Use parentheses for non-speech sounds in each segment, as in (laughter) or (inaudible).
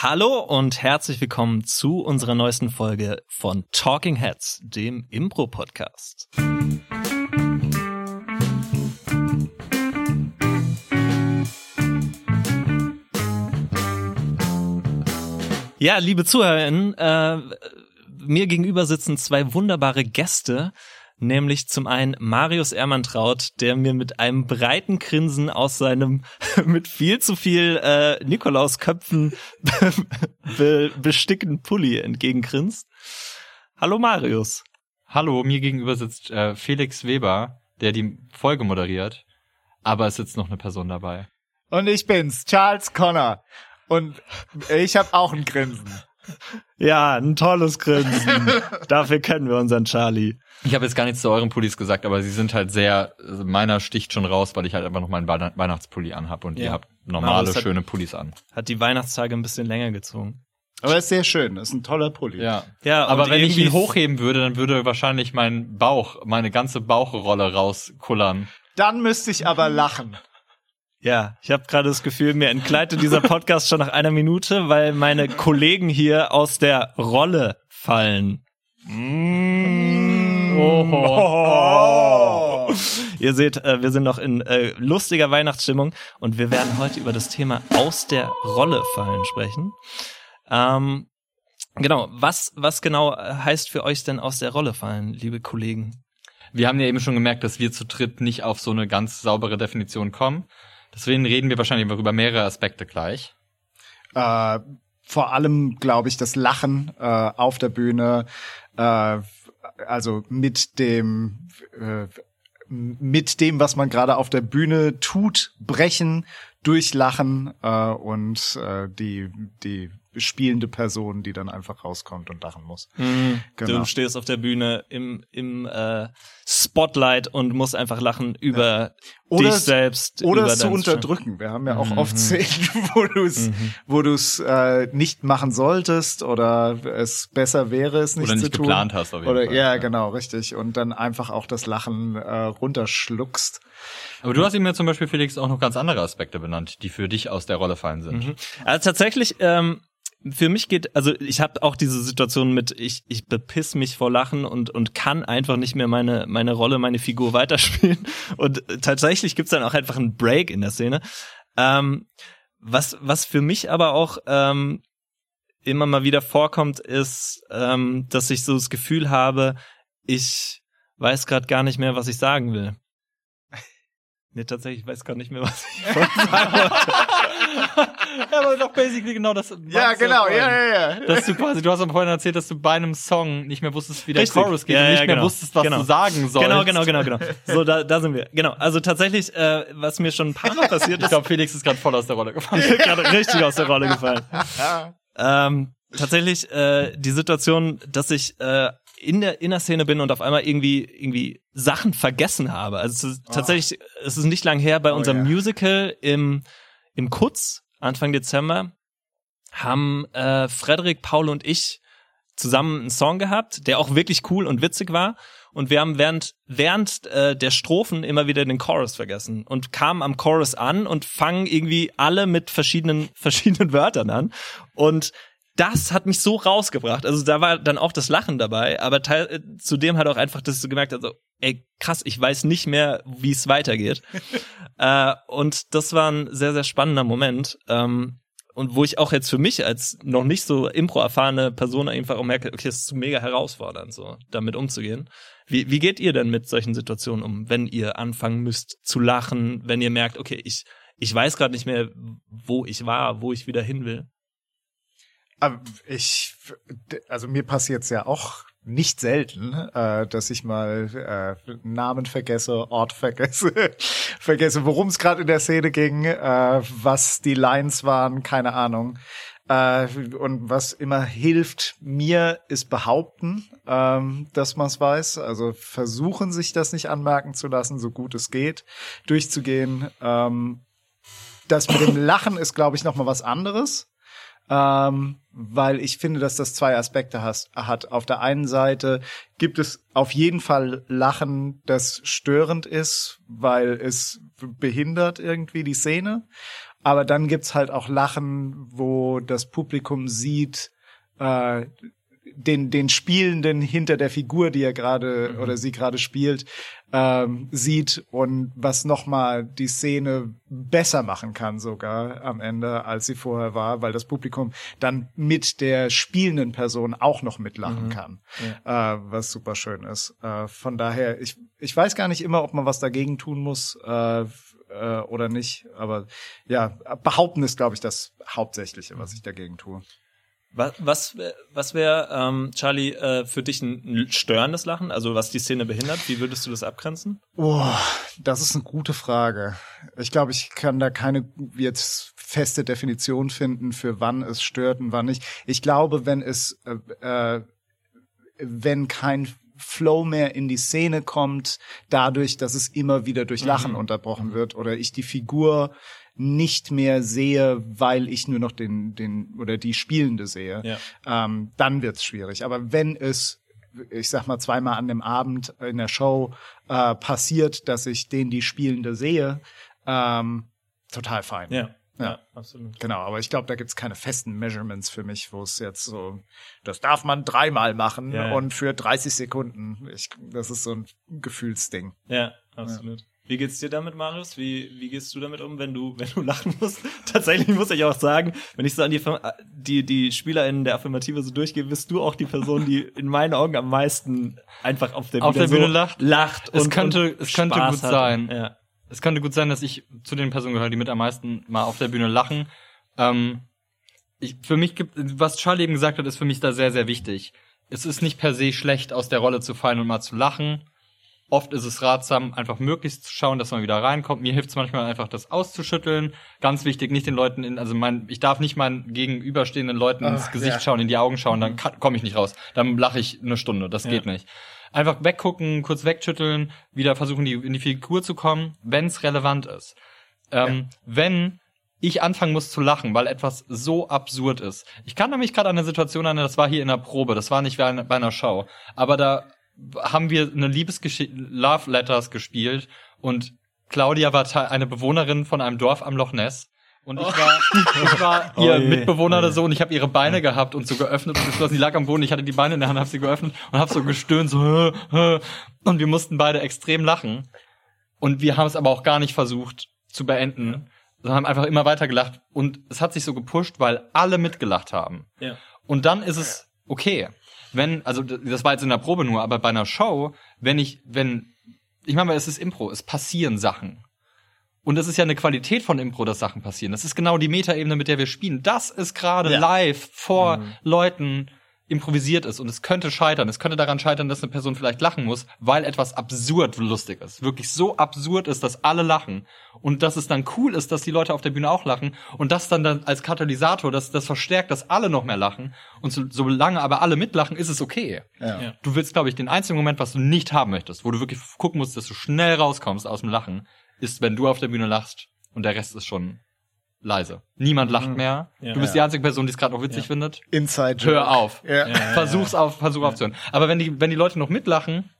Hallo und herzlich willkommen zu unserer neuesten Folge von Talking Heads, dem Impro-Podcast. Ja, liebe ZuhörerInnen, äh, mir gegenüber sitzen zwei wunderbare Gäste, nämlich zum einen Marius Ermantraut, der mir mit einem breiten Grinsen aus seinem (laughs) mit viel zu viel äh, Nikolausköpfen (laughs) be bestickten Pulli entgegengrinst. Hallo Marius. Hallo, mir gegenüber sitzt äh, Felix Weber, der die Folge moderiert, aber es sitzt noch eine Person dabei. Und ich bin's, Charles Connor. Und ich habe auch ein Grinsen. Ja, ein tolles Grinsen. (laughs) Dafür kennen wir unseren Charlie. Ich habe jetzt gar nichts zu euren Pullis gesagt, aber sie sind halt sehr, also meiner sticht schon raus, weil ich halt einfach noch meinen Weihnachtspulli anhab und Ja. ihr habt normale, hat- schöne Pullis an. Hat die Weihnachtstage ein bisschen länger gezogen. Aber ist sehr schön, ist ein toller Pulli. Ja. Ja, Aber wenn ich ihn hochheben würde, dann würde wahrscheinlich mein Bauch, meine ganze Bauchrolle rauskullern. Dann müsste ich aber lachen. Ja, ich habe gerade das Gefühl, mir entgleitet dieser Podcast schon nach einer Minute, weil meine Kollegen hier aus der Rolle fallen. Mm. Oh. Ihr seht, äh, wir sind noch in äh, lustiger Weihnachtsstimmung und wir werden heute über das Thema aus der Rolle fallen sprechen. Ähm, genau, was, was genau heißt für euch denn aus der Rolle fallen, liebe Kollegen? Wir haben ja eben schon gemerkt, dass wir zu dritt nicht auf so eine ganz saubere Definition kommen. Deswegen reden wir wahrscheinlich über mehrere Aspekte gleich. Äh, vor allem, glaube ich, das Lachen äh, auf der Bühne, äh, also mit dem äh, mit dem, was man gerade auf der Bühne tut, brechen, durchlachen äh, und äh, die die spielende Person, die dann einfach rauskommt und lachen muss. Genau. Du stehst auf der Bühne im, im äh, Spotlight und musst einfach lachen über Oder dich selbst. Oder es zu unterdrücken. Wir haben ja auch Mhm. oft Szenen, (laughs) wo du es, wo du es äh, nicht machen solltest oder es besser wäre, es nicht Oder nicht zu tun. geplant hast auf jeden oder Fall. ja, genau, richtig. Und dann einfach auch das Lachen äh, runterschluckst. Aber du hast ihm ja zum Beispiel, Felix, auch noch ganz andere Aspekte benannt, die für dich aus der Rolle fallen sind. Also tatsächlich, ähm, für mich geht, also ich habe auch diese Situation mit, ich, ich bepiss mich vor Lachen und, und kann einfach nicht mehr meine, meine Rolle, meine Figur (laughs) weiterspielen. Und tatsächlich gibt's dann auch einfach einen Break in der Szene. Ähm, was, was für mich aber auch ähm, immer mal wieder vorkommt, ist, ähm, dass ich so das Gefühl habe, ich weiß gerade gar nicht mehr, was ich sagen will. Nee, tatsächlich, ich weiß gar nicht mehr, (laughs) was ich vorhin sagen wollte. (laughs) ja, aber doch basically genau das. Ja, genau, ja, ja, ja. Dass du quasi, du hast aber vorhin erzählt, dass du bei einem Song nicht mehr wusstest, wie der Richtig. Chorus geht Ja, und ja, nicht mehr genau. wusstest, was Genau. du sagen sollst. Genau, genau, genau, genau. So, da, da sind wir. Genau. Also tatsächlich, äh, was mir schon ein paar Mal passiert (laughs) Ich ist, glaube, Felix ist gerade voll aus der Rolle gefallen. gerade richtig aus der Rolle gefallen. Ähm, tatsächlich äh, die Situation, dass ich äh, in der in der Szene bin und auf einmal irgendwie irgendwie Sachen vergessen habe. Also es ist, tatsächlich, es ist nicht lang her bei unserem ja. Musical im im Kutz Anfang Dezember haben äh, Frederik, Paul und ich zusammen einen Song gehabt, der auch wirklich cool und witzig war. Und wir haben während, während äh, der Strophen immer wieder den Chorus vergessen und kamen am Chorus an und fangen irgendwie alle mit verschiedenen, (laughs) verschiedenen Wörtern an. Und das hat mich so rausgebracht. Also da war dann auch das Lachen dabei, aber teil, äh, zudem halt auch einfach, dass du gemerkt hast, so, ey, krass, ich weiß nicht mehr, wie es weitergeht. (laughs) äh, und das war ein sehr, sehr spannender Moment. Ähm, und wo ich auch jetzt für mich als noch nicht so impro-erfahrene Person einfach auch merke, okay, es ist mega herausfordernd, so damit umzugehen. Wie, wie geht ihr denn mit solchen Situationen um, wenn ihr anfangen müsst zu lachen, wenn ihr merkt, okay, ich, ich weiß gerade nicht mehr, wo ich war, wo ich wieder hin will? Ich, also mir passiert's ja auch nicht selten, äh, dass ich mal äh, Namen vergesse, Ort vergesse, (laughs) vergesse, worum es gerade in der Szene ging, äh, was die Lines waren, keine Ahnung. Äh, und was immer hilft mir, ist behaupten, ähm, dass man es weiß. Also versuchen, sich das nicht anmerken zu lassen, so gut es geht, durchzugehen. Ähm, das mit dem Lachen ist, glaube ich, noch mal was anderes ähm, weil ich finde, dass das zwei Aspekte has, hat. Auf der einen Seite gibt es auf jeden Fall Lachen, das störend ist, weil es behindert irgendwie die Szene. Aber dann gibt's halt auch Lachen, wo das Publikum sieht, äh, den, den Spielenden hinter der Figur, die er gerade Mhm. oder sie gerade spielt, ähm, sieht und was nochmal die Szene besser machen kann sogar am Ende, als sie vorher war, weil das Publikum dann mit der spielenden Person auch noch mitlachen Mhm. kann, äh, was super schön ist. Äh, von daher, ich, ich weiß gar nicht immer, ob man was dagegen tun muss äh, äh, oder nicht, aber ja, behaupten ist, glaube ich, das Hauptsächliche, was ich dagegen tue. Was, was, was wäre, ähm, Charlie, äh, für dich ein, ein störendes Lachen? Also was die Szene behindert? Wie würdest du das abgrenzen? Oh, das ist eine gute Frage. Ich glaube, ich kann da keine jetzt feste Definition finden, für wann es stört und wann nicht. Ich glaube, wenn es, äh, äh, wenn kein Flow mehr in die Szene kommt, dadurch, dass es immer wieder durch Lachen unterbrochen wird oder ich die Figur nicht mehr sehe, weil ich nur noch den, den oder die Spielende sehe, Ja. ähm, dann wird's schwierig. Aber wenn es, ich sag mal, zweimal an dem Abend in der Show äh, passiert, dass ich den die Spielende sehe, ähm, total fein. Ja, ja, Ja. absolut. Genau, aber ich glaube, da gibt's keine festen Measurements für mich, wo es jetzt so, das darf man dreimal machen Ja, ja. und für 30 Sekunden. Ich, das ist so ein Gefühlsding. Ja, absolut. Wie geht's dir damit, Marius? Wie, wie gehst du damit um, wenn du, wenn du lachen musst? (laughs) Tatsächlich muss ich auch sagen, wenn ich so an die, die, die SpielerInnen der Affirmative so durchgehe, bist du auch die Person, die in meinen Augen am meisten einfach auf der Auf Bühne, der Bühne so lacht? lacht Es und, könnte- und es könnte Spaß gut hat. sein. Ja. Es könnte gut sein, dass ich zu den Personen gehöre, die mit am meisten mal auf der Bühne lachen. Ähm, ich, für mich gibt, was Charlie eben gesagt hat, ist für mich da sehr, sehr wichtig. Es ist nicht per se schlecht, aus der Rolle zu fallen und mal zu lachen. Oft ist es ratsam, einfach möglichst zu schauen, dass man wieder reinkommt. Mir hilft es manchmal einfach, das auszuschütteln. Ganz wichtig, nicht den Leuten in, also mein, ich darf nicht meinen gegenüberstehenden Leuten ins Ach, Gesicht ja. schauen, in die Augen schauen, dann komme ich nicht raus. Dann lache ich eine Stunde. Das Ja. geht nicht. Einfach weggucken, kurz wegschütteln, wieder versuchen, die, in die Figur zu kommen, wenn es relevant ist. Ähm, Wenn ich anfangen muss zu lachen, weil etwas so absurd ist. Ich kann nämlich gerade an eine Situation erinnern, das war hier in der Probe, das war nicht bei einer Show, aber da haben wir eine Liebesgeschichte, Love Letters gespielt und Claudia war eine Bewohnerin von einem Dorf am Loch Ness. Und ich war, (laughs) ich war ihr Oh Mitbewohner oh oder so und ich habe ihre Beine gehabt und so geöffnet und geschlossen. Sie lag am Boden, ich hatte die Beine in der Hand, habe sie geöffnet und habe so gestöhnt, so und wir mussten beide extrem lachen. Und wir haben es aber auch gar nicht versucht zu beenden, sondern haben einfach immer weiter gelacht. Und es hat sich so gepusht, weil alle mitgelacht haben. Ja. Und dann ist es okay. Wenn, also das war jetzt in der Probe nur, aber bei einer Show, wenn ich, wenn, ich meine, es ist Impro, es passieren Sachen. Und es ist ja eine Qualität von Impro, dass Sachen passieren. Das ist genau die Metaebene, mit der wir spielen. Das ist gerade Ja. live vor Mhm. Leuten improvisiert ist. Und es könnte scheitern. Es könnte daran scheitern, dass eine Person vielleicht lachen muss, weil etwas absurd lustig ist. Wirklich so absurd ist, dass alle lachen. Und dass es dann cool ist, dass die Leute auf der Bühne auch lachen. Und das dann, dann als Katalysator, das, das verstärkt, dass alle noch mehr lachen. Und so, solange aber alle mitlachen, ist es okay. Ja. Ja. Du willst, glaube ich, den einzigen Moment, was du nicht haben möchtest, wo du wirklich gucken musst, dass du schnell rauskommst aus dem Lachen, ist, wenn du auf der Bühne lachst und der Rest ist schon leise. Niemand lacht mehr. Ja. du bist die einzige Person, die es gerade noch witzig Ja. findet. Inside Hör Joke. auf. Ja. Ja, ja, Versuch's auf, versuch aufzuhören. Aber wenn die, wenn die Leute noch mitlachen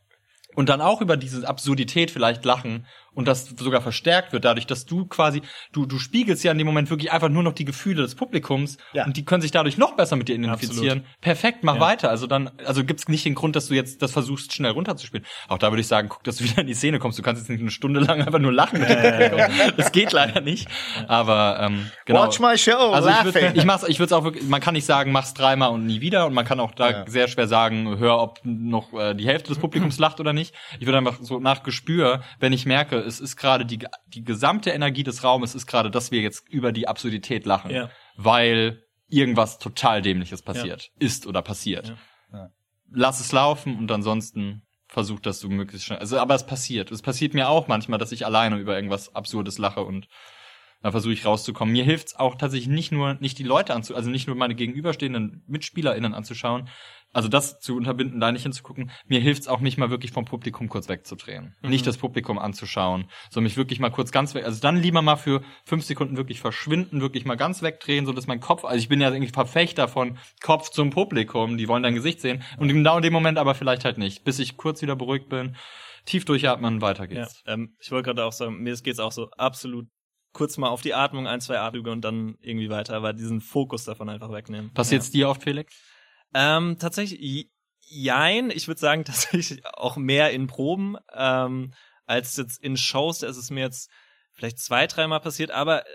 und dann auch über diese Absurdität vielleicht lachen und das sogar verstärkt wird dadurch, dass du quasi, du, du spiegelst ja in dem Moment wirklich einfach nur noch die Gefühle des Publikums Ja. und die können sich dadurch noch besser mit dir identifizieren. Perfekt, mach Ja. weiter. Also dann, also gibt's nicht den Grund, dass du jetzt das versuchst, schnell runterzuspielen. Auch da würde ich sagen, guck, dass du wieder in die Szene kommst. Du kannst jetzt nicht eine Stunde lang einfach nur lachen mit dem Publikum. Das geht leider nicht. Aber ähm, genau. Watch my show, Also ich würde ich mach's, ich würde auch wirklich, man kann nicht sagen, mach's dreimal und nie wieder und man kann auch da Ja. sehr schwer sagen, hör, ob noch äh, die Hälfte des Publikums (clears throat) lacht oder nicht. Ich würde einfach so nach Gespür, wenn ich merke, es ist gerade die die gesamte Energie des Raumes ist gerade, dass wir jetzt über die Absurdität lachen, Ja. weil irgendwas total dämliches passiert, ist oder passiert. Ja. Ja. Lass es laufen und ansonsten versuch, dass du möglichst schnell. Also, aber es passiert. Es passiert mir auch manchmal, dass ich alleine über irgendwas Absurdes lache und da versuche ich rauszukommen. Mir hilft's auch tatsächlich nicht nur, nicht die Leute anzu, also nicht nur meine gegenüberstehenden MitspielerInnen anzuschauen, also das zu unterbinden, da nicht hinzugucken. Mir hilft's auch, mich mal wirklich vom Publikum kurz wegzudrehen. Nicht das Publikum anzuschauen, sondern mich wirklich mal kurz ganz weg, also dann lieber mal für fünf Sekunden wirklich verschwinden, wirklich mal ganz wegdrehen, so dass mein Kopf, also ich bin ja irgendwie Verfechter von Kopf zum Publikum, die wollen dein Gesicht sehen und genau in dem Moment aber vielleicht halt nicht, bis ich kurz wieder beruhigt bin, tief durchatmen, weiter Ja, geht's. ähm, ich wollte gerade auch sagen, mir geht's auch so absolut kurz mal auf die Atmung, ein, zwei Atemzüge und dann irgendwie weiter, aber diesen Fokus davon einfach wegnehmen. Passiert's dir oft, Felix? Ähm, tatsächlich, jein. Ich würde sagen, (laughs) tatsächlich auch mehr in Proben ähm, als jetzt in Shows. Da ist es mir jetzt vielleicht zwei, dreimal passiert, aber äh,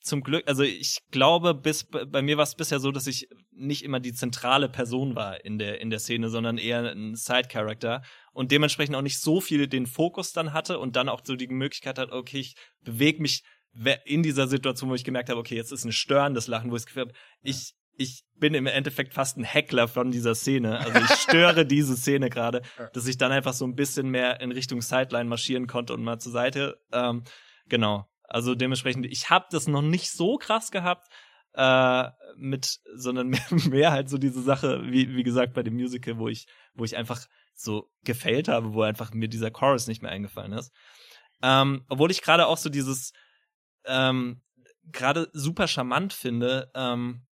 zum Glück, also ich glaube, bis bei mir war es bisher so, dass ich nicht immer die zentrale Person war in der in der Szene, sondern eher ein Side-Character und dementsprechend auch nicht so viel den Fokus dann hatte und dann auch so die Möglichkeit hat, okay, ich bewege mich in dieser Situation, wo ich gemerkt habe, okay, jetzt ist ein störendes Lachen, wo ich Gefühl habe, ich ich bin im Endeffekt fast ein Heckler von dieser Szene. Also ich störe (laughs) diese Szene gerade, dass ich dann einfach so ein bisschen mehr in Richtung Sideline marschieren konnte und mal zur Seite. Ähm, genau. Also dementsprechend, ich habe das noch nicht so krass gehabt, äh, mit, sondern (laughs) mehr, mehr halt so diese Sache, wie, wie gesagt, bei dem Musical, wo ich, wo ich einfach so gefällt habe, wo einfach mir dieser Chorus nicht mehr eingefallen ist. Ähm, obwohl ich gerade auch so dieses ähm, gerade super charmant finde, ähm,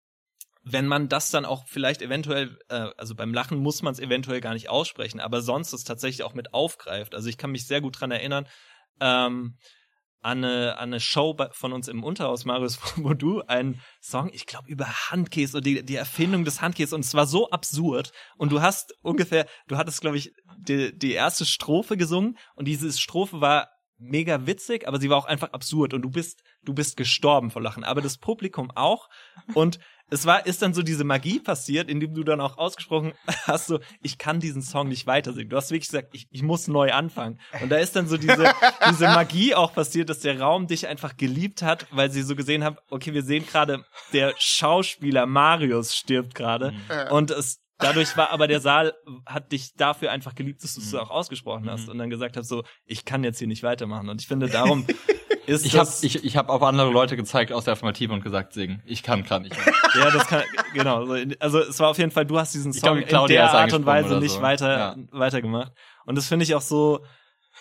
wenn man das dann auch vielleicht eventuell, äh, also beim Lachen muss man es eventuell gar nicht aussprechen, aber sonst es tatsächlich auch mit aufgreift. Also ich kann mich sehr gut dran erinnern, ähm, an eine, an eine Show von uns im Unterhaus, Marius, (laughs) wo du einen Song, ich glaube, über Handkäse und die, die Erfindung des Handkäses und es war so absurd und du hast ungefähr, du hattest, glaube ich, die, die erste Strophe gesungen und diese Strophe war mega witzig, aber sie war auch einfach absurd und du bist, du bist gestorben vor Lachen, aber das Publikum auch und es war, ist dann so diese Magie passiert, indem du dann auch ausgesprochen hast, so, ich kann diesen Song nicht weiter singen. Du hast wirklich gesagt, ich, ich muss neu anfangen. Und da ist dann so diese, diese Magie auch passiert, dass der Raum dich einfach geliebt hat, weil sie so gesehen haben, okay, wir sehen gerade, der Schauspieler Marius stirbt gerade. Und es, dadurch war aber der Saal hat dich dafür einfach geliebt, dass du es so auch ausgesprochen hast und dann gesagt hast, so, ich kann jetzt hier nicht weitermachen. Und ich finde, darum (laughs) ist Ich habe das, ich, ich hab auf andere Leute gezeigt aus der Affirmative und gesagt, singen. Ich kann nicht. mehr. (laughs) Ja, das kann, genau. so Also es war auf jeden Fall, du hast diesen Ich Song glaub, in der Art und Weise oder nicht so. weiter, Ja. weitergemacht. Und das finde ich auch so,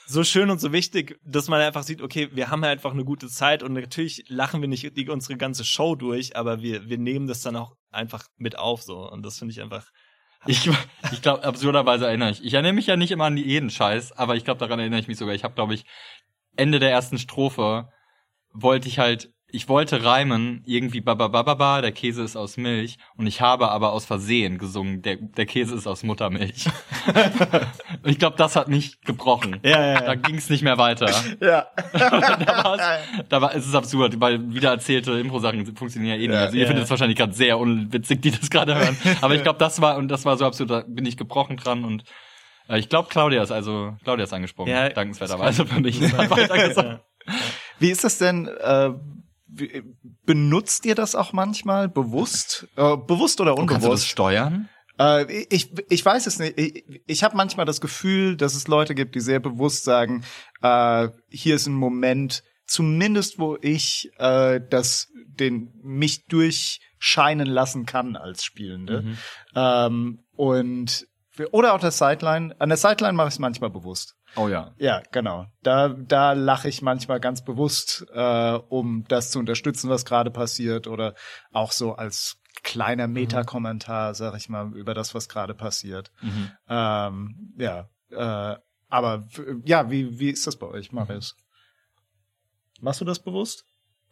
so schön und so wichtig, dass man einfach sieht, okay, wir haben ja einfach eine gute Zeit und natürlich lachen wir nicht unsere ganze Show durch, aber wir, wir nehmen das dann auch einfach mit auf so. Und das finde ich einfach, Ich, ich glaube, absurderweise erinnere ich. Ich erinnere mich ja nicht immer an jeden Scheiß, aber ich glaube, daran erinnere ich mich sogar. Ich habe, glaube ich, Ende der ersten Strophe wollte ich halt, ich wollte reimen, irgendwie bababababa, der Käse ist aus Milch und ich habe aber aus Versehen gesungen, der, der Käse ist aus Muttermilch. Und (laughs) ich glaube, das hat mich gebrochen. Ja, ja, ja. Da ging es nicht mehr weiter. Ja. (laughs) da, da war es ist absurd, weil wiedererzählte Impro-Sachen funktionieren ja eh nicht. Also ihr ja, findet es wahrscheinlich gerade sehr unwitzig, die das gerade hören. Aber ich glaube, das war und das war so absurd, da bin ich gebrochen dran und äh, ich glaube, Claudia ist also Claudia ist angesprungen, Ja, dankenswerterweise für mich. (laughs) Weitergesagt. Wie ist das denn? Äh, benutzt ihr das auch manchmal bewusst? Äh, bewusst oder Kannst du das unbewusst? steuern? Äh, ich, ich weiß es nicht. Ich, ich habe manchmal das Gefühl, dass es Leute gibt, die sehr bewusst sagen, äh, hier ist ein Moment, zumindest wo ich äh, das den mich durchscheinen lassen kann als Spielende. Mhm. Ähm, und oder auch der Sideline. An der Sideline mache ich es manchmal bewusst. Oh ja. Ja, genau. Da, da lache ich manchmal ganz bewusst, äh, um das zu unterstützen, was gerade passiert, oder auch so als kleiner Metakommentar, sag ich mal, über das, was gerade passiert. Mhm. Ähm, ja, äh, aber ja, wie, wie ist das bei euch, Marius? Machst du das bewusst?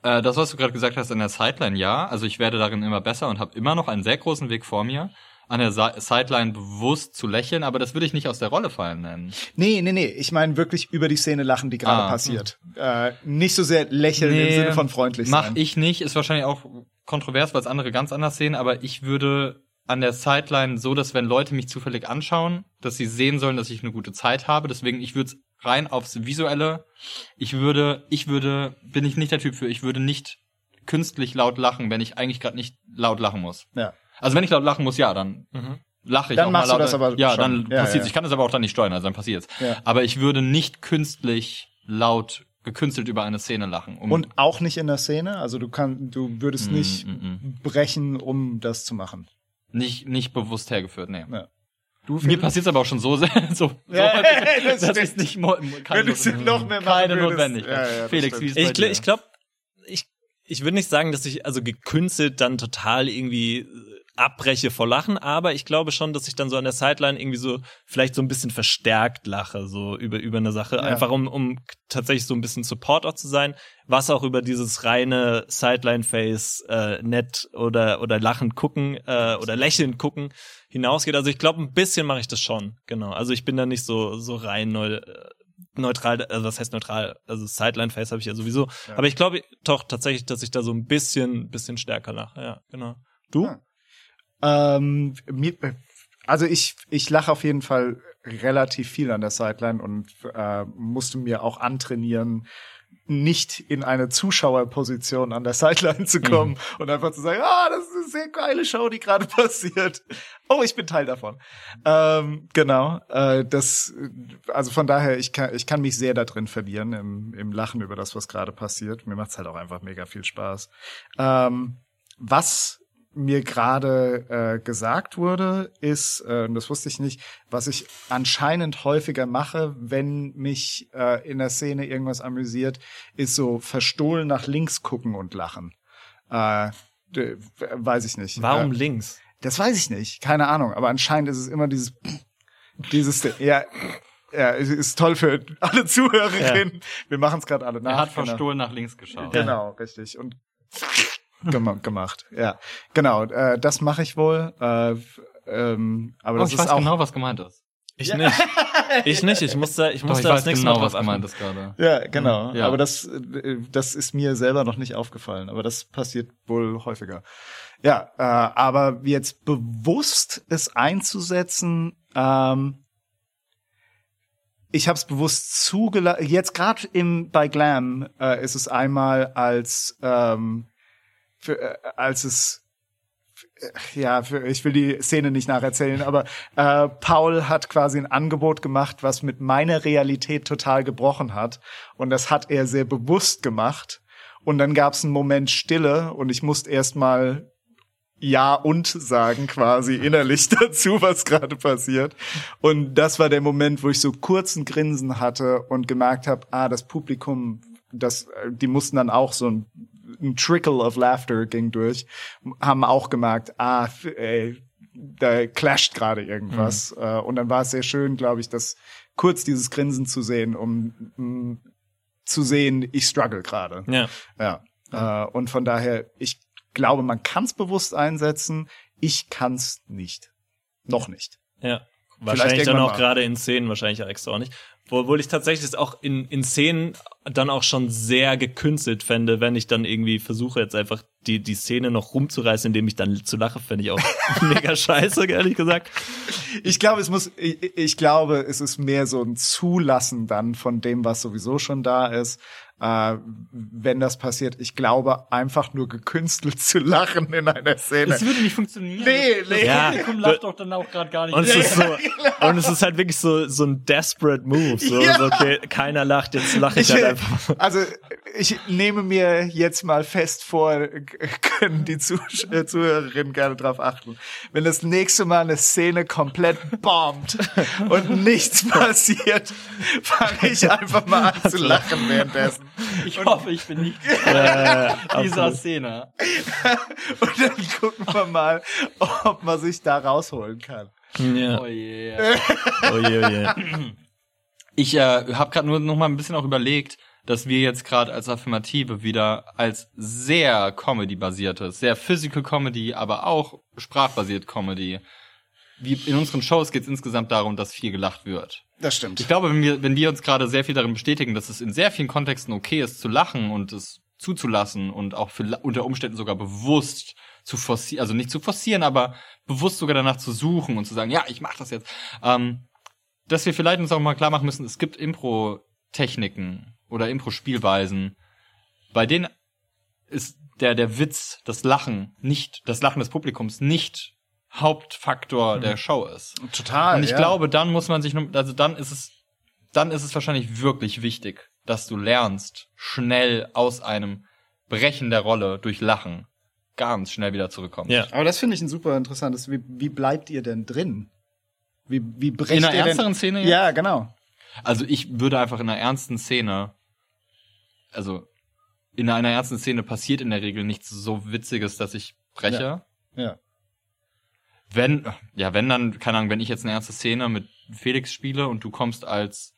Äh, das, was du gerade gesagt hast an der Sideline, ja. Also ich werde darin immer besser und habe immer noch einen sehr großen Weg vor mir, an der Si- Sideline bewusst zu lächeln, aber das würde ich nicht aus der Rolle fallen nennen. Nee, nee, nee. Ich meine wirklich über die Szene lachen, die gerade Ah. passiert. Äh, nicht so sehr lächeln im Nee, Sinne von freundlich Mach sein. ich nicht, ist wahrscheinlich auch kontrovers, weil es andere ganz anders sehen, aber ich würde an der Sideline so, dass wenn Leute mich zufällig anschauen, dass sie sehen sollen, dass ich eine gute Zeit habe. Deswegen, ich würde rein aufs Visuelle. Ich würde, ich würde, bin ich nicht der Typ für, ich würde nicht künstlich laut lachen, wenn ich eigentlich gerade nicht laut lachen muss. Ja. Also wenn ich laut lachen muss, ja, dann Mhm. lache ich Dann auch machst mal du laut. das aber ja, schon. dann Ja, passiert's. ja. Ich kann das aber auch dann nicht steuern, also dann passiert's. Ja. Aber ich würde nicht künstlich laut gekünstelt über eine Szene lachen. Um, Und auch nicht in der Szene. Also du kannst, du würdest Mm, nicht mm, mm. brechen, um das zu machen. nicht nicht bewusst hergeführt, nee. Ja. Du Mir passiert's aber auch schon so sehr, (laughs) so, so (laughs) Ja, häufig, (laughs) das dass ich nicht keine, Not- noch mehr machen keine. Notwendigkeit. Ja, Felix, wie ist Ich, dir? ich glaube, ich, ich würde nicht sagen, dass ich also gekünstelt dann total irgendwie abbreche vor Lachen, aber ich glaube schon, dass ich dann so an der Sideline irgendwie so vielleicht so ein bisschen verstärkt lache, so über über eine Sache, Ja. einfach um um tatsächlich so ein bisschen Support auch zu sein, was auch über dieses reine Sideline Face äh, nett oder oder lachend gucken äh, oder lächelnd gucken hinausgeht. Also ich glaube, ein bisschen mache ich das schon, genau. Also ich bin da nicht so so rein neu, äh, neutral, also was heißt neutral? Also Sideline Face habe ich ja sowieso, Ja. aber ich glaube doch tatsächlich, dass ich da so ein bisschen bisschen stärker lache, ja, genau. Du? Ja. Ähm, mir, also ich, ich lache auf jeden Fall relativ viel an der Sideline und äh, musste mir auch antrainieren, nicht in eine Zuschauerposition an der Sideline zu kommen und einfach zu sagen, ah, das ist eine sehr geile Show, die gerade (laughs) passiert. Oh, ich bin Teil davon. Ähm, genau. Äh, das, also von daher, ich kann, ich kann mich sehr da drin verlieren im, im Lachen über das, was gerade passiert. Mir macht's halt auch einfach mega viel Spaß. Ähm, was mir gerade äh, gesagt wurde, ist, äh, und das wusste ich nicht, was ich anscheinend häufiger mache, wenn mich äh, in der Szene irgendwas amüsiert, ist so verstohlen nach links gucken und lachen. Äh, weiß ich nicht. Warum Äh, links? das weiß ich nicht, keine Ahnung. Aber anscheinend ist es immer dieses, dieses, ja, ja, es ist toll für alle Zuhörerinnen. Wir machen es gerade alle nach. Er hat genau. verstohlen nach links geschaut. Genau, richtig. Und gema gemacht, ja. Genau, äh, das mache ich wohl. Äh, ähm, aber Oh, das ich ist weiß auch genau, was gemeint ist. Ich nicht. Ich nicht. Ich musste, ich Doch, musste ich das weiß nächste genau, Mal was gemeint ist gerade. Ja, genau. Ja. Aber das, äh, das ist mir selber noch nicht aufgefallen. Aber das passiert wohl häufiger. Ja, äh, aber jetzt bewusst es einzusetzen, ähm, ich habe es bewusst zugelassen. Jetzt gerade im bei Glam äh, ist es einmal als ähm, für, äh, als es äh, ja, für, ich will die Szene nicht nacherzählen, aber äh, Paul hat quasi ein Angebot gemacht, was mit meiner Realität total gebrochen hat. Und das hat er sehr bewusst gemacht. Und dann gab es einen Moment Stille und ich musste erst mal ja und sagen quasi innerlich (laughs) dazu, was gerade passiert. Und das war der Moment, wo ich so kurz ein Grinsen hatte und gemerkt habe, ah, das Publikum, das, äh, die mussten dann auch so ein, ein Trickle of Laughter ging durch, haben auch gemerkt, ah, ey, da clasht gerade irgendwas. Äh, Und dann war es sehr schön, glaube ich, das kurz dieses Grinsen zu sehen, um zu sehen, ich struggle gerade. Ja. Ja. Äh, und von daher, ich glaube, man kann es bewusst einsetzen. Ich kann es nicht. Noch nicht. Ja. Wahrscheinlich dann auch gerade in Szenen, wahrscheinlich auch extra auch nicht. Obwohl ich tatsächlich es auch in, in Szenen dann auch schon sehr gekünstelt fände, wenn ich dann irgendwie versuche, jetzt einfach die, die Szene noch rumzureißen, indem ich dann zu lache, fände ich auch (laughs) mega scheiße, ehrlich gesagt. Ich glaube, es muss, ich, ich glaube, es ist mehr so ein Zulassen dann von dem, was sowieso schon da ist. Äh, wenn das passiert, ich glaube, einfach nur gekünstelt zu lachen in einer Szene. Das würde nicht funktionieren. Nee, das, nee. Das Ja. Publikum lacht doch dann auch gerade gar nicht. Und es ist so, (laughs) und es ist halt wirklich so, so ein desperate Move. So, Ja. so okay, keiner lacht, jetzt lache ich, Ich, halt einfach. also ich nehme mir jetzt mal fest vor, (laughs) können die Zuh äh, Zuhörerinnen gerne drauf achten. Wenn das nächste Mal eine Szene komplett bombt und (laughs) nichts passiert, fange ich einfach mal an zu lachen währenddessen. ich hoffe, ich bin nicht (laughs) Äh, dieser. Szene. Und dann gucken wir mal, ob man sich da rausholen kann. Ja. Oh yeah. Oh je, oh je. Ich äh, habe gerade nur noch mal ein bisschen auch überlegt, dass wir jetzt gerade als Affirmative wieder als sehr Comedy-basiertes, sehr Physical Comedy, aber auch sprachbasiert Comedy. Wie in unseren Shows geht es insgesamt darum, dass viel gelacht wird. Das stimmt. Ich glaube, wenn wir, wenn wir uns gerade sehr viel darin bestätigen, dass es in sehr vielen Kontexten okay ist, zu lachen und es zuzulassen und auch für, unter Umständen sogar bewusst zu forcieren, also nicht zu forcieren, aber bewusst sogar danach zu suchen und zu sagen, ja, ich mach das jetzt. Ähm, dass wir vielleicht uns auch mal klar machen müssen, es gibt Impro-Techniken oder Impro-Spielweisen, bei denen ist der, der Witz, das Lachen, nicht, das Lachen des Publikums nicht Hauptfaktor der Show ist. Total. Und ich ja. glaube, dann muss man sich, nur- also dann ist es, dann ist es wahrscheinlich wirklich wichtig, dass du lernst, schnell aus einem Brechen der Rolle durch Lachen ganz schnell wieder zurückkommst. Ja. Aber das finde ich ein super interessantes. Wie, wie bleibt ihr denn drin? Wie, wie brecht In einer ihr denn? ernsteren Szene jetzt? Ja, genau. Also ich würde einfach in einer ernsten Szene, also in einer ernsten Szene passiert in der Regel nichts so Witziges, dass ich breche. Ja. Wenn, ja, wenn dann, keine Ahnung, wenn ich jetzt eine ernste Szene mit Felix spiele und du kommst als,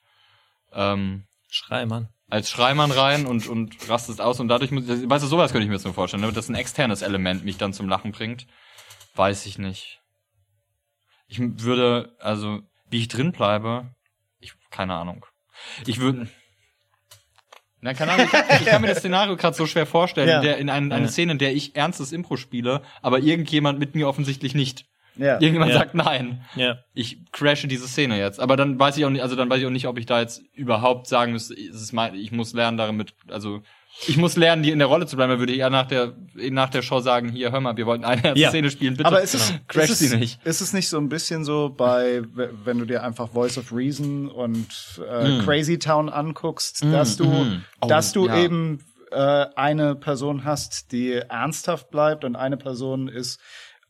ähm, Schreimann. als Schreimann rein und, und rastest aus und dadurch muss, weißt du, sowas könnte ich mir jetzt nur vorstellen, ne? dass ein externes Element mich dann zum Lachen bringt. Weiß ich nicht. Ich würde, also, wie ich drin bleibe, ich, keine Ahnung. Ich würde, na, keine Ahnung, ich, kann- ich kann mir das Szenario gerade so schwer vorstellen, Ja. in, der, in ein, eine Ja. Szene, in der ich ernstes Impro spiele, aber irgendjemand mit mir offensichtlich nicht. Ja. Irgendjemand Ja. sagt nein Ja. ich crashe diese Szene jetzt. Aber dann weiß ich auch nicht, also dann weiß ich auch nicht, ob ich da jetzt überhaupt sagen müsste, es ist mein, ich muss lernen damit, also ich muss lernen, die in der Rolle zu bleiben. Dann würde ich eher nach der, nach der Show sagen, hier, hör mal, wir wollten eine Ja. Szene spielen, bitte. Aber ist es, crash ist, es, sie nicht. ist es nicht so ein bisschen so bei, wenn du dir einfach Voice of Reason und äh, Crazy Town anguckst, dass du, mm. Oh, dass du ja. eben äh, eine Person hast, die ernsthaft bleibt und eine Person ist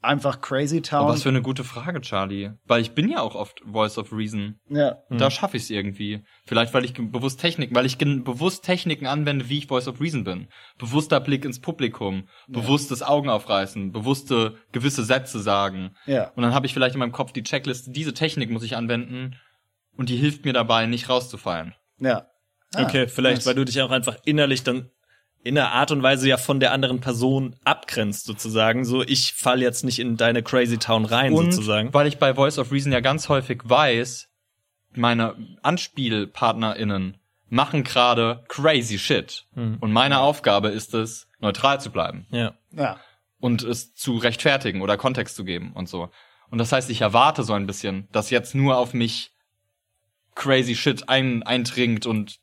einfach Crazy Town. Oh, was für eine gute Frage, Charlie. Weil ich bin ja auch oft Voice of Reason. ja. Da schaffe ich es irgendwie. Vielleicht, weil ich bewusst Techniken, weil ich bewusst Techniken anwende, wie ich Voice of Reason bin. Bewusster Blick ins Publikum, bewusstes Augen aufreißen, bewusste gewisse Sätze sagen. Ja. Und dann habe ich vielleicht in meinem Kopf die Checkliste, diese Technik muss ich anwenden und die hilft mir dabei, nicht rauszufallen. Ja. Ah, Okay, vielleicht, nice. weil du dich auch einfach innerlich dann in einer Art und Weise ja von der anderen Person abgrenzt, sozusagen. So, ich fall jetzt nicht in deine Crazy Town rein, Und sozusagen. weil ich bei Voice of Reason ja ganz häufig weiß, meine AnspielpartnerInnen machen gerade crazy shit. Hm. Und meine Aufgabe ist es, neutral zu bleiben. Ja. Ja. und es zu rechtfertigen oder Kontext zu geben und so. Und das heißt, ich erwarte so ein bisschen, dass jetzt nur auf mich crazy shit ein, eindringt und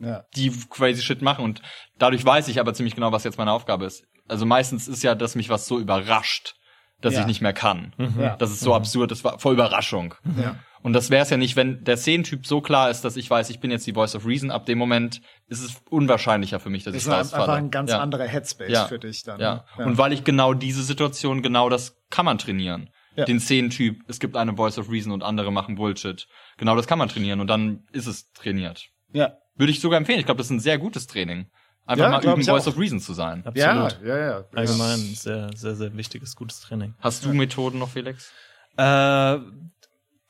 Ja. die crazy shit machen und dadurch weiß ich aber ziemlich genau, was jetzt meine Aufgabe ist. Also meistens ist ja, dass mich was so überrascht, dass Ja. ich nicht mehr kann. Ja. Das ist so absurd, das war vor Überraschung. Ja. Und das wäre es ja nicht, wenn der Szenentyp so klar ist, dass ich weiß, ich bin jetzt die Voice of Reason. Ab dem Moment ist es unwahrscheinlicher für mich, dass Das ich ist rausfalle. einfach ein ganz ja. anderer Headspace Ja. für dich dann. Ja. ne? Und weil ich genau diese Situation, genau das kann man trainieren. Ja. Den Szenentyp, es gibt eine Voice of Reason und andere machen Bullshit. Genau das kann man trainieren und dann ist es trainiert. ja. Würde ich sogar empfehlen. Ich glaube, das ist ein sehr gutes Training. Einfach Ja, mal üben, Voice auch. of Reason zu sein. Ja, Absolut. ja, ja. Allgemein sehr, sehr, sehr wichtiges, gutes Training. Hast du Methoden noch, Felix? Äh,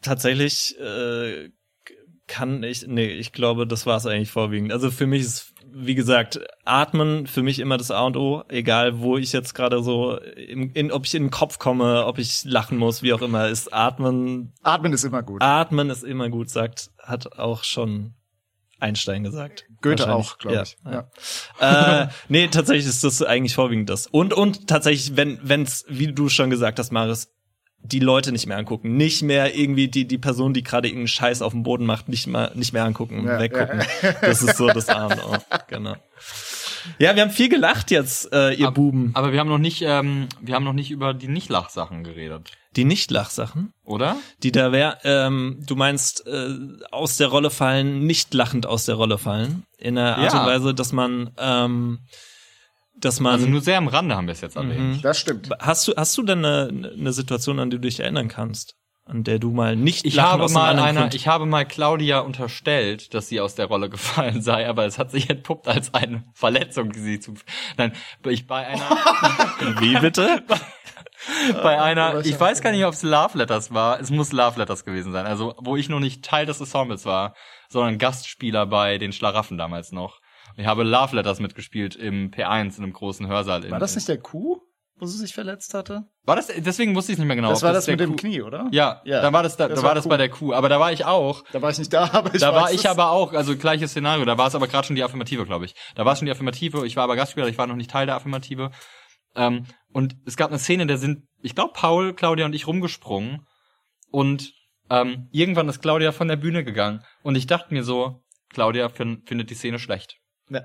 tatsächlich äh, kann ich, nee, ich glaube, das war es eigentlich vorwiegend. Also für mich ist, wie gesagt, Atmen für mich immer das A und O, egal wo ich jetzt gerade so, im, in, ob ich in den Kopf komme, ob ich lachen muss, wie auch immer, ist Atmen, Atmen ist immer gut. Atmen ist immer gut, sagt, hat auch schon Einstein gesagt. Goethe auch, glaube ich. ja. Ja. äh, nee, tatsächlich ist das eigentlich vorwiegend das. Und, und tatsächlich, wenn, wenn's, wie du schon gesagt hast, Maris, die Leute nicht mehr angucken, nicht mehr irgendwie die, die Person, die gerade irgendeinen Scheiß auf dem Boden macht, nicht mal, nicht mehr angucken, Ja, weggucken. Das ist so das A und O. Genau. Ja, wir haben viel gelacht jetzt, äh, ihr Buben. Aber wir haben noch nicht, ähm, wir haben noch nicht über die Nicht-Lach-Sachen geredet, Die Nicht-Lachsachen, oder? die da wär, ähm, du meinst, äh, aus der Rolle fallen, nicht lachend aus der Rolle fallen. In einer Art Ja. und Weise, dass man, ähm, dass man. Also nur sehr am Rande haben wir es jetzt erwähnt. Das stimmt. Hast du, hast du denn eine, eine Situation, an die du dich erinnern kannst? An der du mal nicht Ich habe mal einer, Grund- ich habe mal Claudia unterstellt, dass sie aus der Rolle gefallen sei, aber es hat sich entpuppt als eine Verletzung, die sie zu, nein, ich bei einer, (laughs) Wie bitte? (laughs) bei einer, weiß ich weiß gar nicht, ob es Love Letters war, es muss Love Letters gewesen sein, also, wo ich noch nicht Teil des Ensembles war, sondern Gastspieler bei den Schlaraffen damals noch. Ich habe Love Letters mitgespielt im P1 in einem großen Hörsaal. In, War das nicht der Kuh, wo sie sich verletzt hatte? War das, deswegen wusste ich es nicht mehr genau. das war das der mit dem Kuh- Knie, oder? Ja, Ja, da war das, da, das da war war das bei der Kuh, aber da war ich auch. Da war ich nicht da, (laughs) aber ich da war ich es. aber auch, also gleiches Szenario, da war es aber gerade schon die Affirmative, glaube ich. Da war es schon die Affirmative, ich war aber Gastspieler, ich war noch nicht Teil der Affirmative. Ähm, und es gab eine Szene, da sind, ich glaube, Paul, Claudia und ich rumgesprungen. Und ähm, irgendwann ist Claudia von der Bühne gegangen. Und ich dachte mir so, Claudia fin findet die Szene schlecht. Ja.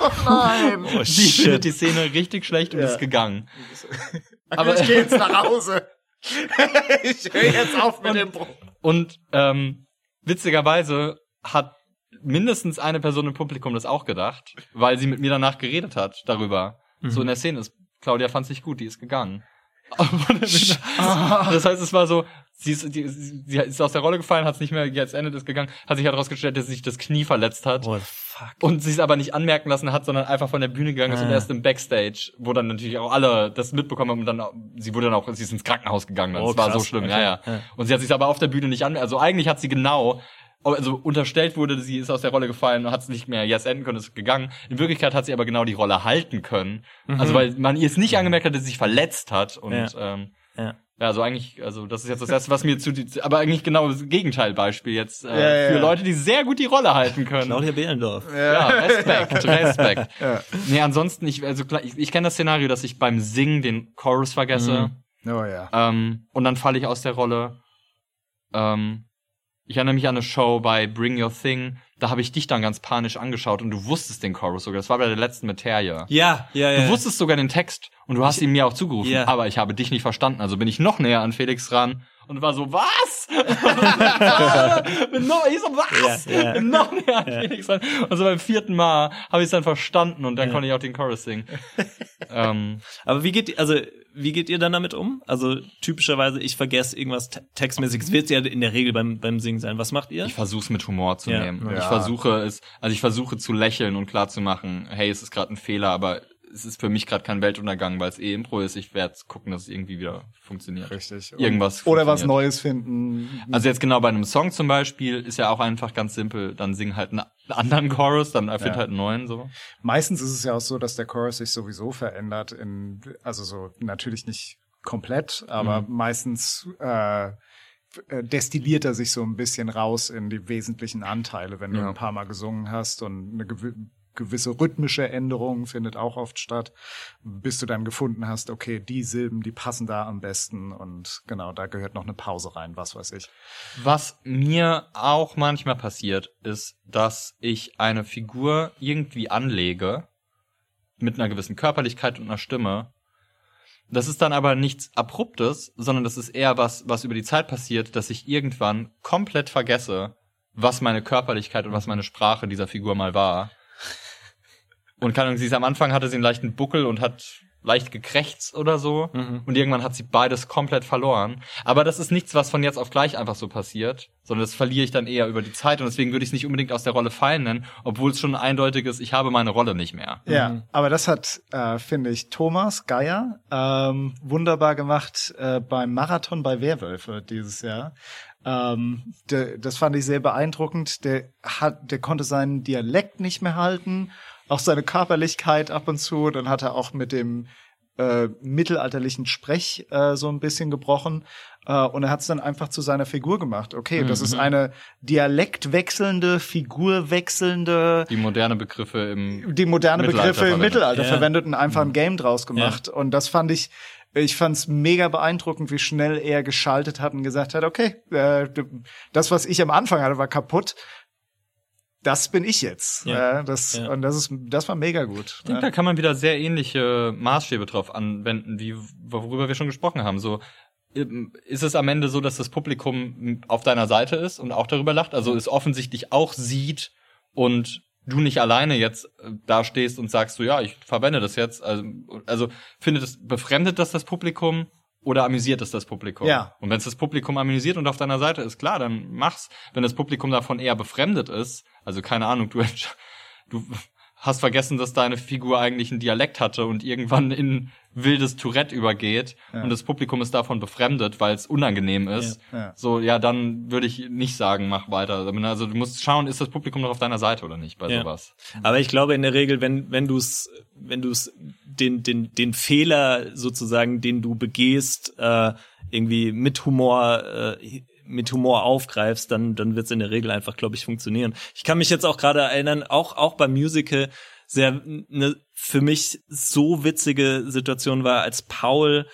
oh nein. Oh, Sie findet shit. die Szene richtig schlecht und Ja. ist gegangen. Aber ich gehe jetzt (laughs) nach Hause. ich höre jetzt auf mit dem Bruch. Und ähm, witzigerweise hat mindestens eine Person im Publikum das auch gedacht, weil sie mit mir danach geredet hat darüber. So in der Szene ist, Claudia fand sich gut, die ist gegangen. (laughs) das heißt, es war so, sie ist, die, sie ist aus der Rolle gefallen, hat es nicht mehr, jetzt endet es gegangen, hat sich herausgestellt, dass sie sich das Knie verletzt hat. Oh, fuck. Und sie es aber nicht anmerken lassen hat, sondern einfach von der Bühne gegangen ist und Ah. erst im Backstage, wo dann natürlich auch alle das mitbekommen haben und dann, sie wurde dann auch, sie ist ins Krankenhaus gegangen, dann. Oh, das war so schlimm, okay. ja, ja, Ja. Und sie hat sich aber auf der Bühne nicht an, also eigentlich hat sie genau, also unterstellt wurde, sie ist aus der Rolle gefallen und hat es nicht mehr jetzt enden können, ist gegangen. In Wirklichkeit hat sie aber genau die Rolle halten können. Also weil man ihr es nicht angemerkt hat, dass sie sich verletzt hat und Mhm. Ja. ähm, Ja. Ja, also eigentlich, also das ist jetzt das erste, was mir zu, aber eigentlich genau das Gegenteilbeispiel jetzt äh, Ja, ja, für. Leute, die sehr gut die Rolle halten können. Claudia Behlendorf. Ja, Respekt, (laughs) Respekt. Ja. Nee, ansonsten, ich, also klar, ich, ich kenne das Szenario, dass ich beim Singen den Chorus vergesse Oh ja. ähm, und dann falle ich aus der Rolle. Ähm, ich erinnere mich an eine Show bei Bring Your Thing, da habe ich dich dann ganz panisch angeschaut und du wusstest den Chorus sogar. Das war bei der letzten Materie. Ja, ja, ja. Du wusstest sogar den Text und du hast ihn mir auch zugerufen, Ja. aber ich habe dich nicht verstanden. Also bin ich noch näher an Felix ran und war so, was? (laughs) noch, ich so, was? Ja, ja. Noch an Felix ran. Und so beim vierten Mal habe ich es dann verstanden und dann konnte ich auch den Chorus singen. (laughs) ähm, Aber wie geht, also, wie geht ihr dann damit um? Also, typischerweise, ich vergesse irgendwas te- textmäßiges. Wird ja in der Regel beim, beim Singen sein. Was macht ihr? ich versuche es mit Humor zu Ja. nehmen. Ja. Ich versuche es, also ich versuche zu lächeln und klar zu machen, hey, es ist gerade ein Fehler, aber es ist für mich gerade kein Weltuntergang, weil es eh Impro ist. Ich werde gucken, dass es irgendwie wieder funktioniert. Richtig. Und- Irgendwas Oder was. Neues finden. Also jetzt genau bei einem Song zum Beispiel ist ja auch einfach ganz simpel. Dann sing halt einen anderen Chorus, dann erfind Ja. halt einen neuen so. Meistens ist es ja auch so, dass der Chorus sich sowieso verändert. In, also so natürlich nicht komplett, aber Mhm. meistens äh, äh, destilliert er sich so ein bisschen raus in die wesentlichen Anteile, wenn du Ja. ein paar Mal gesungen hast und eine gewisse rhythmische Änderung findet auch oft statt, bis du dann gefunden hast, okay, die Silben, die passen da am besten und genau, da gehört noch eine Pause rein, was weiß ich. Was mir auch manchmal passiert, ist, dass ich eine Figur irgendwie anlege mit einer gewissen Körperlichkeit und einer Stimme. Das ist dann aber nichts Abruptes, sondern das ist eher was, was über die Zeit passiert, dass ich irgendwann komplett vergesse, was meine Körperlichkeit und was meine Sprache dieser Figur mal war. Und keine Ahnung, sie ist am Anfang hatte sie einen leichten Buckel und hat leicht gekrächzt oder so. Mhm. Und irgendwann hat sie beides komplett verloren. Aber das ist nichts, was von jetzt auf gleich einfach so passiert, sondern das verliere ich dann eher über die Zeit. Und deswegen würde ich es nicht unbedingt aus der Rolle fallen nennen, obwohl es schon eindeutig ist, ich habe meine Rolle nicht mehr. Ja, aber das hat, äh, finde ich, Thomas Geier ähm, wunderbar gemacht äh, beim Marathon bei Werwölfe dieses Jahr. Ähm, der, das fand ich sehr beeindruckend. Der hat, der konnte seinen Dialekt nicht mehr halten, auch seine Körperlichkeit ab und zu. Dann hat er auch mit dem äh, mittelalterlichen Sprech äh, so ein bisschen gebrochen. Äh, und er hat es dann einfach zu seiner Figur gemacht. Okay, das ist eine dialektwechselnde, figurwechselnde, Die moderne Begriffe im die moderne Mittelalter Begriffe im verwendet. Mittelalter Ja. verwendet und einfach ein Game draus gemacht. Und das fand ich, ich fand's mega beeindruckend, wie schnell er geschaltet hat und gesagt hat, okay, äh, das, was ich am Anfang hatte, war kaputt. Das bin ich jetzt. Ja. Äh, das, Ja. Und das ist, das war mega gut. Ich denke, da kann man wieder sehr ähnliche Maßstäbe drauf anwenden, wie worüber wir schon gesprochen haben. So ähm, ist es am Ende so, dass das Publikum auf deiner Seite ist und auch darüber lacht, also es offensichtlich auch sieht und du nicht alleine jetzt äh, da stehst und sagst so, ja, ich verwende das jetzt. Also, also findet es, befremdet das das Publikum oder amüsiert es das Publikum? Ja. Und wenn es das Publikum amüsiert und auf deiner Seite ist, klar, dann mach's. Wenn das Publikum davon eher befremdet ist, also keine Ahnung, du, (laughs) du hast vergessen, dass deine Figur eigentlich einen Dialekt hatte und irgendwann in wildes Tourette übergeht Ja. und das Publikum ist davon befremdet, weil es unangenehm ist. Ja, ja. So, ja, dann würde ich nicht sagen, mach weiter. Also du musst schauen, ist das Publikum noch auf deiner Seite oder nicht bei Ja. sowas. Aber ich glaube in der Regel, wenn wenn du es wenn du es den den den Fehler sozusagen, den du begehst, äh, irgendwie mit Humor äh, mit Humor aufgreifst, dann dann wird es in der Regel einfach, glaube ich, funktionieren. Ich kann mich jetzt auch gerade erinnern, auch auch beim Musical sehr eine für mich so witzige Situation war, als Paul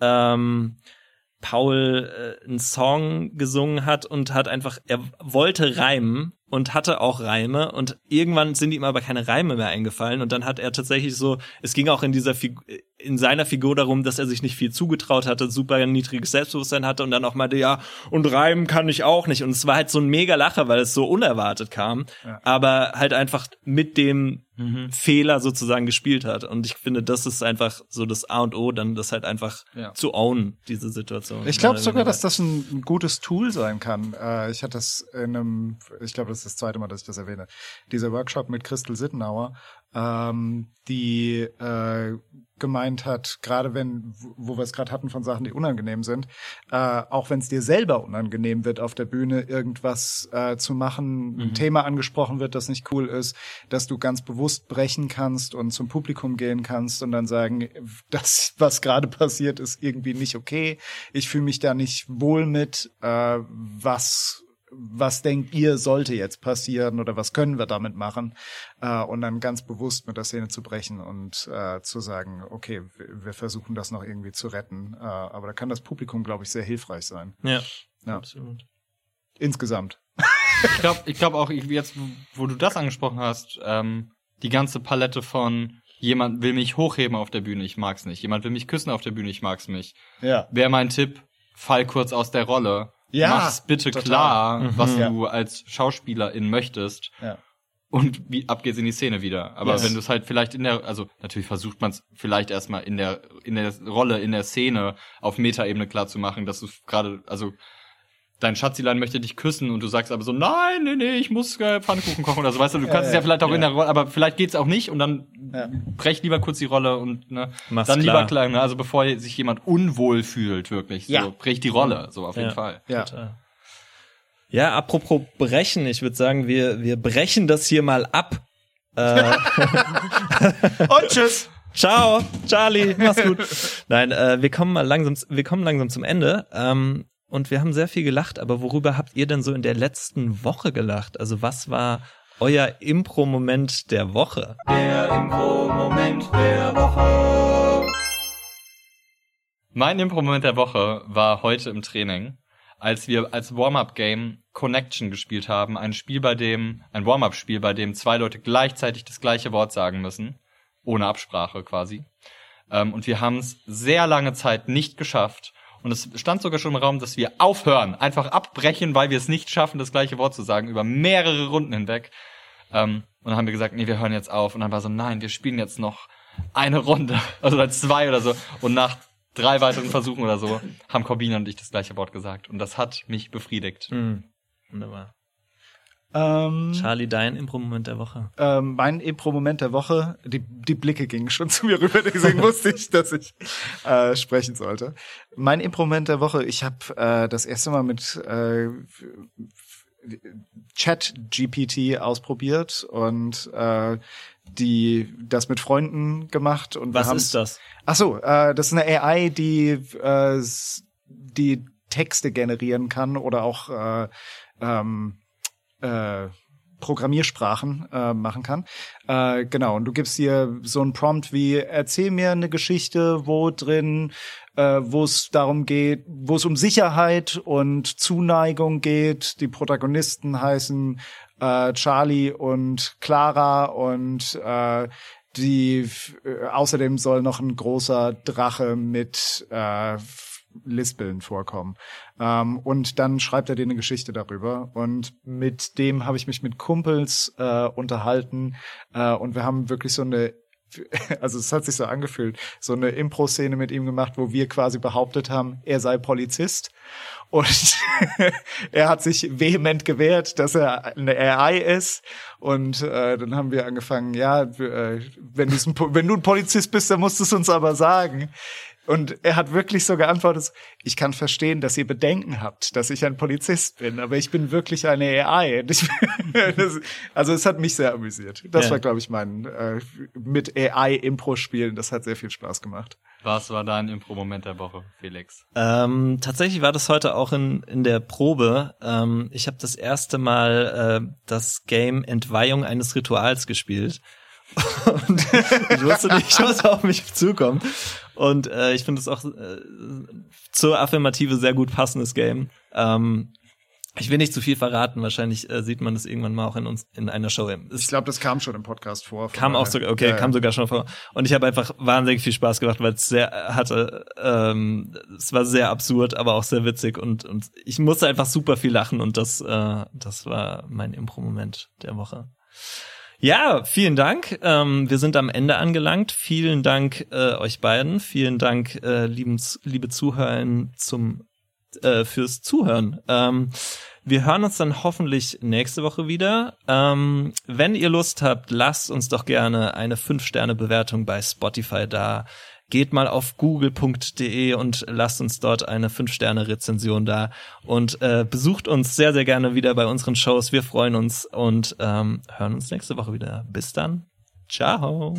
ähm, Paul äh, einen Song gesungen hat und hat einfach, er wollte reimen und hatte auch Reime und irgendwann sind ihm aber keine Reime mehr eingefallen und dann hat er tatsächlich so, es ging auch in dieser Figur, in seiner Figur darum, dass er sich nicht viel zugetraut hatte, super niedriges Selbstbewusstsein hatte und dann auch meinte, ja, und reimen kann ich auch nicht und es war halt so ein mega Lacher, weil es so unerwartet kam, ja. aber halt einfach mit dem mhm. Fehler sozusagen gespielt hat und ich finde, das ist einfach so das A und O, dann das halt einfach ja. zu own, diese Situation. Ich glaube sogar, dass das ein, ein, gutes Tool sein kann. Äh, ich hatte das in einem, ich glaube, das ist das zweite Mal, dass ich das erwähne, dieser Workshop mit Christel Sittenauer, ähm, die äh, gemeint hat, gerade wenn, wo wir es gerade hatten von Sachen, die unangenehm sind, äh, auch wenn es dir selber unangenehm wird, auf der Bühne irgendwas äh, zu machen, mhm. ein Thema angesprochen wird, das nicht cool ist, dass du ganz bewusst brechen kannst und zum Publikum gehen kannst und dann sagen, das, was gerade passiert, ist irgendwie nicht okay. Ich fühle mich da nicht wohl mit. Äh, was was denkt ihr, sollte jetzt passieren oder was können wir damit machen? Äh, und dann ganz bewusst mit der Szene zu brechen und äh, zu sagen, okay, wir, versuchen das noch irgendwie zu retten. Äh, aber da kann das Publikum, glaube ich, sehr hilfreich sein. Ja, ja. absolut. Insgesamt. Ich glaube ich glaub auch, jetzt, wo du das angesprochen hast, ähm, die ganze Palette von jemand will mich hochheben auf der Bühne, ich mag's nicht. Jemand will mich küssen auf der Bühne, ich mag's nicht. Ja. Wäre mein Tipp, fall kurz aus der Rolle ja, mach's bitte total. klar, mhm. was ja. du als Schauspielerin möchtest. Ja. Und wie ab geht's in die Szene wieder. Aber yes. wenn du es halt vielleicht in der, also natürlich versucht man es vielleicht erstmal in der in der Rolle, in der Szene auf Metaebene klar zu machen, dass du gerade, also dein Schatzilein möchte dich küssen und du sagst aber so, nein, nee, nee, ich muss äh, Pfannkuchen kochen oder so, weißt du, du kannst ja, es ja vielleicht auch ja. in der Rolle, aber vielleicht geht's auch nicht und dann ja. brech lieber kurz die Rolle und ne, Mach's dann klar. lieber klein, ne, also bevor sich jemand unwohl fühlt, wirklich, so, brech die Rolle, so auf jeden Fall. Ja. Total. Ja, apropos brechen, ich würde sagen, wir, wir brechen das hier mal ab. Äh, (laughs) und tschüss. Ciao, Charlie, mach's gut. (laughs) Nein, äh, wir kommen mal langsam, wir kommen langsam zum Ende. Ähm, und wir haben sehr viel gelacht, aber worüber habt ihr denn so in der letzten Woche gelacht? Also was war euer Impro-Moment der Woche? Der Impro-Moment der Woche. Mein Impro-Moment der Woche war heute im Training, als wir als Warm-Up-Game Connection gespielt haben. Ein Spiel, bei dem, ein Warm-Up-Spiel, bei dem zwei Leute gleichzeitig das gleiche Wort sagen müssen. Ohne Absprache quasi. Ähm, und wir haben es sehr lange Zeit nicht geschafft, und es stand sogar schon im Raum, dass wir aufhören, einfach abbrechen, weil wir es nicht schaffen, das gleiche Wort zu sagen, über mehrere Runden hinweg. Ähm, und dann haben wir gesagt, nee, wir hören jetzt auf. Und dann war so, nein, wir spielen jetzt noch eine Runde, (laughs) also zwei oder so. Und nach drei weiteren Versuchen oder so haben Corbina und ich das gleiche Wort gesagt. Und das hat mich befriedigt. Mhm. Wunderbar. Ähm, Charlie, dein Impro-Moment der Woche. Ähm, mein Impro-Moment der Woche, die, die Blicke gingen schon (laughs) zu mir rüber, deswegen wusste ich, dass ich äh, sprechen sollte. Mein Impro-Moment der Woche, ich habe äh, das erste Mal mit äh, Chat-GPT ausprobiert und äh, die das mit Freunden gemacht und was ist das? Ach so, äh, das ist eine AI, die äh, die Texte generieren kann oder auch äh, ähm, äh, Programmiersprachen äh, machen kann. Äh, genau, und du gibst dir so ein Prompt wie, erzähl mir eine Geschichte, wo drin, äh, wo es darum geht, wo es um Sicherheit und Zuneigung geht. Die Protagonisten heißen äh, Charlie und Clara und äh, die äh, außerdem soll noch ein großer Drache mit äh, Lispeln vorkommen. Ähm, und dann schreibt er dir eine Geschichte darüber. Und mit dem habe ich mich mit Kumpels äh, unterhalten. Äh, und wir haben wirklich so eine (laughs) also es hat sich so angefühlt, so eine Impro-Szene mit ihm gemacht, wo wir quasi behauptet haben, er sei Polizist. Und (laughs) er hat sich vehement gewehrt, dass er eine AI ist. Und äh, dann haben wir angefangen, ja, äh, wenn, wenn du ein Polizist bist, dann musst du es uns aber sagen. Und er hat wirklich so geantwortet, ich kann verstehen, dass ihr Bedenken habt, dass ich ein Polizist bin, aber ich bin wirklich eine AI. (laughs) also es hat mich sehr amüsiert. Das ja. war, glaube ich, mein äh, mit AI-Impro-Spielen. Das hat sehr viel Spaß gemacht. Was war dein Impro-Moment der Woche, Felix? Ähm, tatsächlich war das heute auch in, in der Probe. Ähm, ich habe das erste Mal äh, das Game Entweihung eines Rituals gespielt. (laughs) Und ich wusste nicht, was auf mich zukommt. Und äh, ich finde es auch äh, zur Affirmative sehr gut passendes Game. Ähm, Ich will nicht zu viel verraten, wahrscheinlich äh, sieht man das irgendwann mal auch in uns in einer Show. Es Ich glaube, das kam schon im Podcast vor. kam auch sogar, okay, Ja, kam sogar schon vor. Und ich habe einfach wahnsinnig viel Spaß gemacht, weil es sehr hatte, ähm, es war sehr absurd, aber auch sehr witzig und und ich musste einfach super viel lachen und das äh, das war mein Impro-Moment der Woche. Ja, vielen Dank. Ähm, wir sind am Ende angelangt. Vielen Dank äh, euch beiden. Vielen Dank, äh, liebens, liebe Zuhörer zum äh, fürs Zuhören. Ähm, wir hören uns dann hoffentlich nächste Woche wieder. Ähm, wenn ihr Lust habt, lasst uns doch gerne eine 5-Sterne-Bewertung bei Spotify da. Geht mal auf google.de und lasst uns dort eine 5-Sterne-Rezension da. Und äh, besucht uns sehr, sehr gerne wieder bei unseren Shows. Wir freuen uns und ähm, hören uns nächste Woche wieder. Bis dann. Ciao.